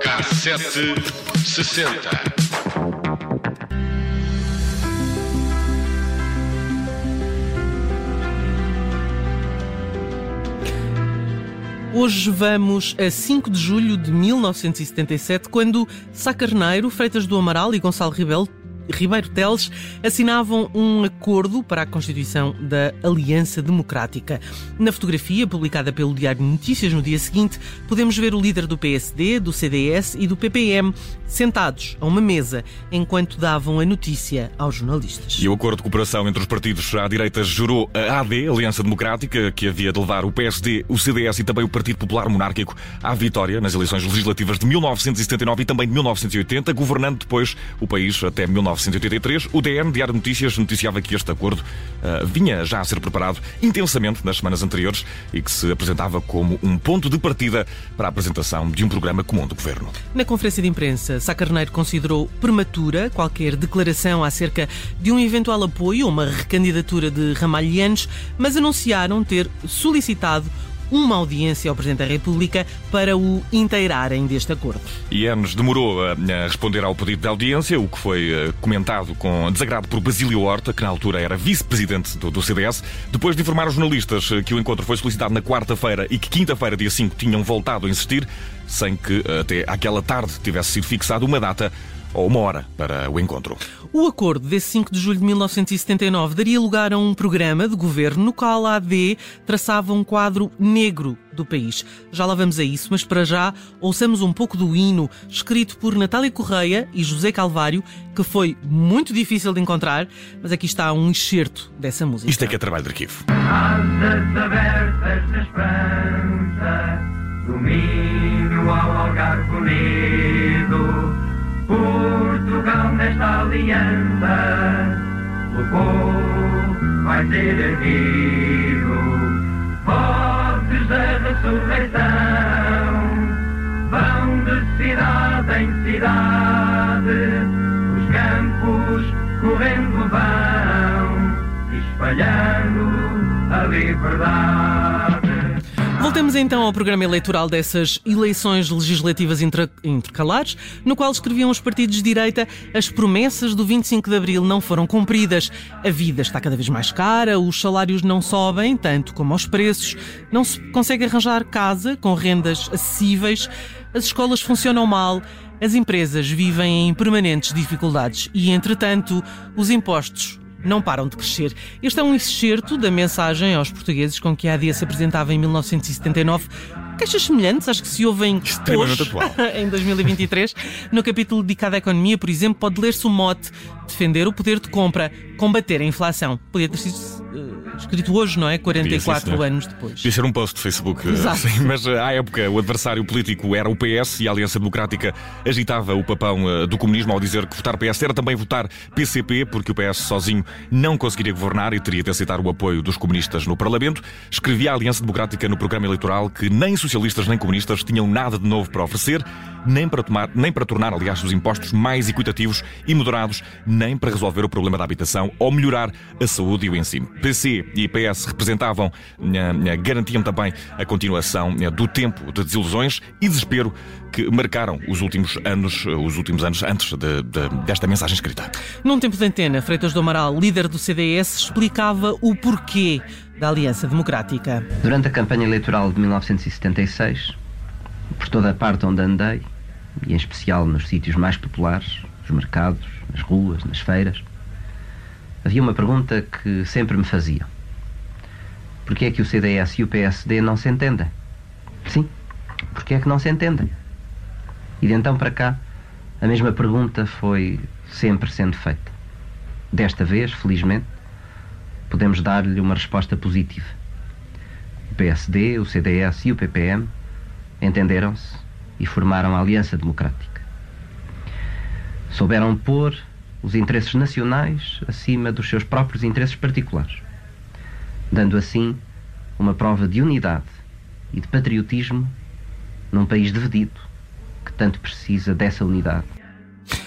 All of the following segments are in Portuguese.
Cassete sessenta. Hoje vamos a 5 de julho de 1977, quando Sá Carneiro, Freitas do Amaral e Gonçalo Rebelo Ribeiro Teles assinavam um acordo para a constituição da Aliança Democrática. Na fotografia, publicada pelo Diário Notícias no dia seguinte, podemos ver o líder do PSD, do CDS e do PPM sentados a uma mesa enquanto davam a notícia aos jornalistas. E o acordo de cooperação entre os partidos à direita jurou a AD, Aliança Democrática, que havia de levar o PSD, o CDS e também o Partido Popular Monárquico à vitória nas eleições legislativas de 1979 e também de 1980, governando depois o país até 19 1983, o DN, Diário de Notícias, noticiava que este acordo uh, vinha já a ser preparado intensamente nas semanas anteriores e que se apresentava como um ponto de partida para a apresentação de um programa comum do governo. Na conferência de imprensa, Sá Carneiro considerou prematura qualquer declaração acerca de um eventual apoio a uma recandidatura de ramalhianos, mas anunciaram ter solicitado uma audiência ao Presidente da República para o inteirarem deste acordo. E Enes demorou a responder ao pedido de audiência, o que foi eh, comentado com desagrado por Basílio Horta, que na altura era vice-presidente do, do, CDS, depois de informar os jornalistas eh, que o encontro foi solicitado na quarta-feira e que quinta-feira, dia 5, tinham voltado a insistir, sem que até aquela tarde tivesse sido fixada uma data ou uma hora para o encontro. O acordo desse 5 de julho de 1979 daria lugar a um programa de governo no qual a AD traçava um quadro negro do país. Já lá vamos a isso, mas para já ouçamos um pouco do hino escrito por Natália Correia e José Calvário, que foi muito difícil de encontrar, mas aqui está um excerto dessa música. Isto é que é trabalho de arquivo. Asas abertas na esperança, domínio ao algarve unido Portugal nesta aliança, povo vai ser erguido, vozes da ressurreição, vão de cidade em cidade, os campos correndo vão, espalhando a liberdade. Voltemos então ao programa eleitoral dessas eleições legislativas intercalares, no qual escreviam os partidos de direita as promessas do 25 de Abril não foram cumpridas. A vida está cada vez mais cara, os salários não sobem, tanto como os preços, não se consegue arranjar casa com rendas acessíveis, as escolas funcionam mal, as empresas vivem em permanentes dificuldades. E, entretanto, os impostos não param de crescer. Este é um excerto da mensagem aos portugueses com que a AD se apresentava em 1979 Queixas semelhantes às que se ouvem hoje, em 2023. No capítulo dedicado à economia, por exemplo, pode ler-se o mote defender o poder de compra, combater a inflação. Podia ter sido uh, escrito hoje, não é? 44 anos depois. Podia ser um post do Facebook. Exato. Sim, mas uh, à época o adversário político era o PS e a Aliança Democrática agitava o papão uh, do comunismo ao dizer que votar PS era também votar PCP, porque o PS sozinho não conseguiria governar e teria de aceitar o apoio dos comunistas no Parlamento. Escrevia a Aliança Democrática no programa eleitoral que nem socialistas nem comunistas tinham nada de novo para oferecer, nem para, tomar, nem para tornar, aliás, os impostos mais equitativos e moderados, nem para resolver o problema da habitação ou melhorar a saúde e o ensino. PC e PS representavam, garantiam também a continuação do tempo de desilusões e desespero que marcaram os últimos anos, os últimos anos antes de, de, desta mensagem escrita. Num tempo de antena, Freitas do Amaral, líder do CDS, explicava o porquê da Aliança Democrática. Durante a campanha eleitoral de 1976, por toda a parte onde andei, e em especial nos sítios mais populares, os mercados, nas ruas, nas feiras, havia uma pergunta que sempre me faziam. Porquê é que o CDS e o PSD não se entendem? Sim, porquê é que não se entendem? E de então para cá, a mesma pergunta foi sempre sendo feita. Desta vez, felizmente, podemos dar-lhe uma resposta positiva. O PSD, o CDS e o PPM entenderam-se e formaram a Aliança Democrática. Souberam pôr os interesses nacionais acima dos seus próprios interesses particulares, dando assim uma prova de unidade e de patriotismo num país dividido que tanto precisa dessa unidade.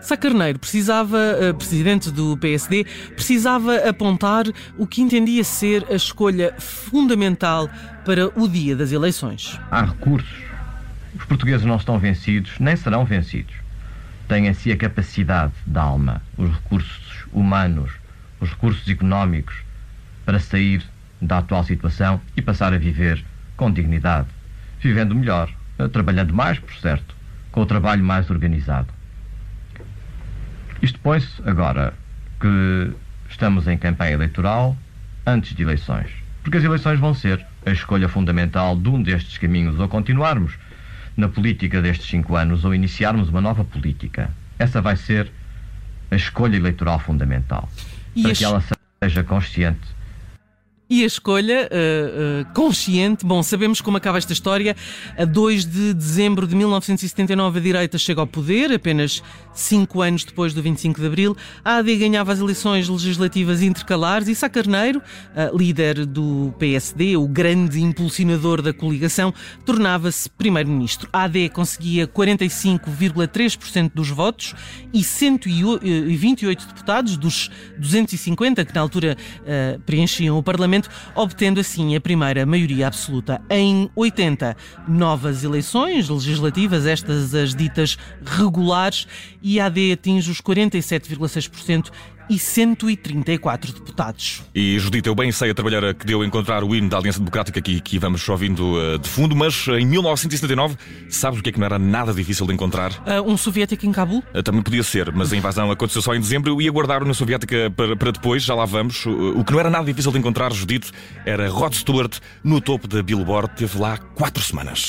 Sá Carneiro precisava, uh, presidente do PSD, precisava apontar o que entendia ser a escolha fundamental para o dia das eleições. Há recursos. Os portugueses não estão vencidos, nem serão vencidos. Têm em si a capacidade da alma, os recursos humanos, os recursos económicos para sair da atual situação e passar a viver com dignidade, vivendo melhor, trabalhando mais, por certo, com o trabalho mais organizado. Isto põe-se agora que estamos em campanha eleitoral antes de eleições, porque as eleições vão ser a escolha fundamental de um destes caminhos, ou continuarmos na política destes cinco anos, ou iniciarmos uma nova política. Essa vai ser a escolha eleitoral fundamental, E para as- que ela seja consciente E a escolha uh, uh, consciente, bom, sabemos como acaba esta história. A 2 de dezembro de 1979, a direita chega ao poder, apenas cinco anos depois do 25 de abril. A AD ganhava as eleições legislativas intercalares e Sá Carneiro, uh, líder do PSD, o grande impulsionador da coligação, tornava-se primeiro-ministro. A AD conseguia 45,3% dos votos e 128 deputados dos 250 que na altura preenchiam o Parlamento, obtendo assim a primeira maioria absoluta. Em 80 novas eleições legislativas, estas as ditas regulares, e a AD atinge os 47,6% e 134 deputados. E Judita, eu bem sei a trabalhar que deu encontrar o hino da Aliança Democrática que, que vamos ouvindo uh, de fundo, mas em 1979, sabes o que é que não era nada difícil de encontrar? Uh, um soviético em Cabul? Uh, Também podia ser, mas a invasão aconteceu só em dezembro. Eu ia guardar na Soviética para, para depois, já lá vamos. O que não era nada difícil de encontrar, Judito, era Rod Stewart no topo da Billboard. Teve lá quatro semanas.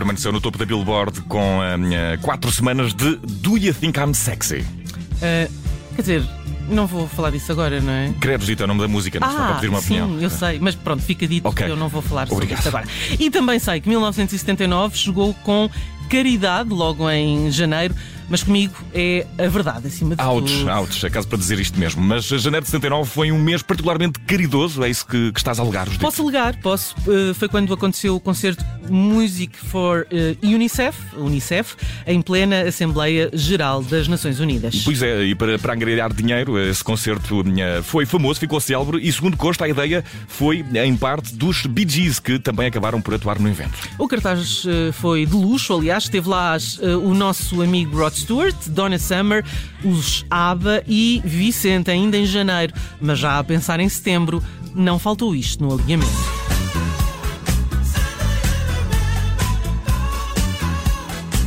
Permaneceu no topo da Billboard com uh, quatro semanas de Do You Think I'm Sexy? Uh, quer dizer, não vou falar disso agora, não é? Credo, Judito, é o nome da música, não se para pedir uma sim, opinião. eu sei, mas pronto, fica dito Ok. que eu não vou falar sobre Obrigado. isso agora. E também sei que 1979 chegou com caridade, logo em janeiro, mas comigo é a verdade acima de Ouch, tudo. ouch, é caso para dizer isto mesmo. Mas janeiro de 79 foi um mês particularmente caridoso, é isso que, que estás a alegar? Posso alegar, posso. Uh, foi quando aconteceu o concerto Music for uh, UNICEF, UNICEF, em plena Assembleia Geral das Nações Unidas. Pois é, e para, para angariar dinheiro, esse concerto eh, foi famoso, ficou célebre e, segundo consta, a ideia foi, em parte, dos Bee Gees, que também acabaram por atuar no evento. O cartaz uh, foi de luxo, aliás, esteve lá uh, o nosso amigo Rod Stewart, Donna Summer, os ABBA e Vicente, ainda em janeiro. Mas já a pensar em setembro, não faltou isto no alinhamento.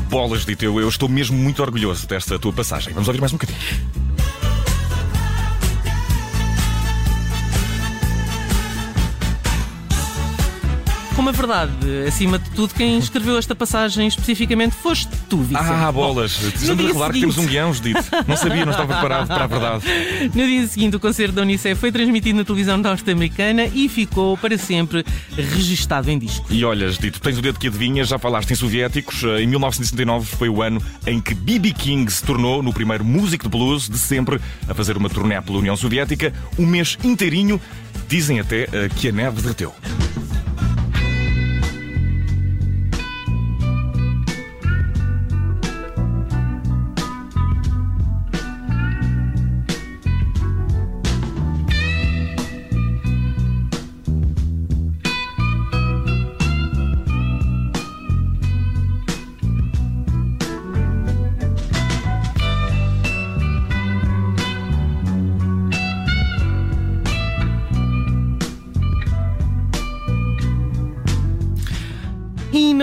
Bolas, Dito, eu, eu estou mesmo muito orgulhoso desta tua passagem. Vamos ouvir mais um bocadinho. Como a verdade, acima de tudo, quem escreveu esta passagem especificamente foste tu, Vicente. Ah, bolas! Precisamos dia revelar que temos um seguinte- guião, Judito. Não sabia, não estava preparado para a verdade. No dia seguinte, o concerto da Unicef foi transmitido na televisão norte-americana e ficou para sempre registado em disco. E olhas, Dito, tens o dedo que adivinha, já falaste em soviéticos. Em 1969 foi o ano em que B.B. King se tornou no primeiro músico de blues de sempre a fazer uma turnê pela União Soviética, um mês inteirinho. Dizem até eh, que a neve derreteu.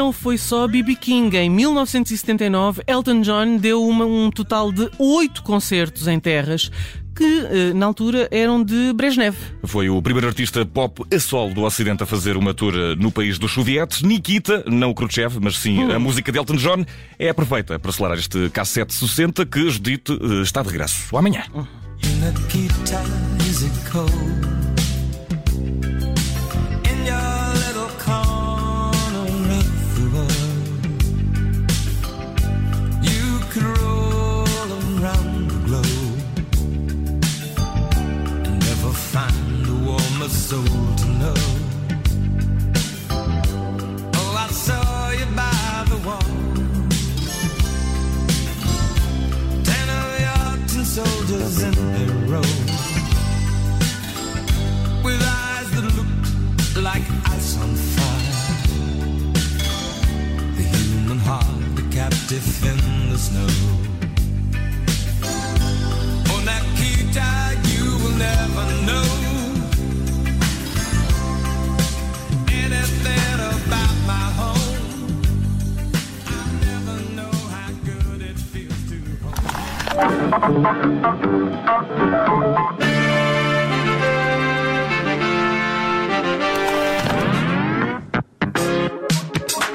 Não foi só B.B. King. Em 1979, Elton John deu uma- um total de oito concertos em terras que, eh, na altura, eram de Brezhnev. Foi o primeiro artista pop a solo do Ocidente a fazer uma tour eh, no país dos sovietes. Nikita, não o Khrushchev, mas sim a música de Elton John, é perfeita para acelerar este K7 60 que, Judito, eh, está de regresso. Amanhã. Nikita, snow. Oh, On that Kita, you will never know anything about my home. I never know how good it feels to hold.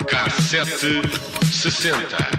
Cassete 60.